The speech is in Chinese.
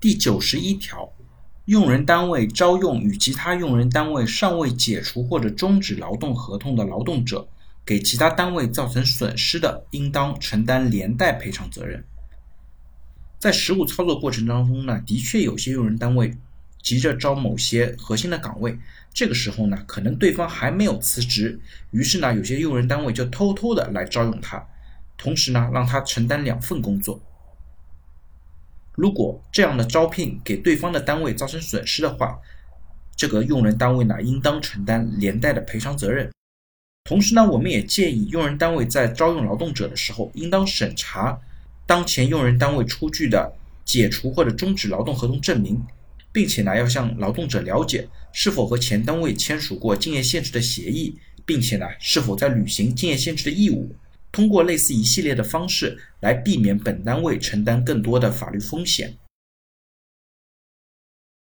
第九十一条，用人单位招用与其他用人单位尚未解除或者终止劳动合同的劳动者，给其他单位造成损失的，应当承担连带赔偿责任。在实务操作过程当中呢，的确有些用人单位急着招某些核心的岗位，这个时候呢，可能对方还没有辞职，于是呢，有些用人单位就偷偷的来招用他，同时呢，让他承担两份工作。如果这样的招聘给对方的单位造成损失的话，这个用人单位呢，应当承担连带的赔偿责任。同时呢，我们也建议用人单位在招用劳动者的时候，应当审查当前用人单位出具的解除或者终止劳动合同证明，并且呢，要向劳动者了解是否和前单位签署过竞业限制的协议，并且呢，是否在履行竞业限制的义务。通过类似一系列的方式来避免本单位承担更多的法律风险。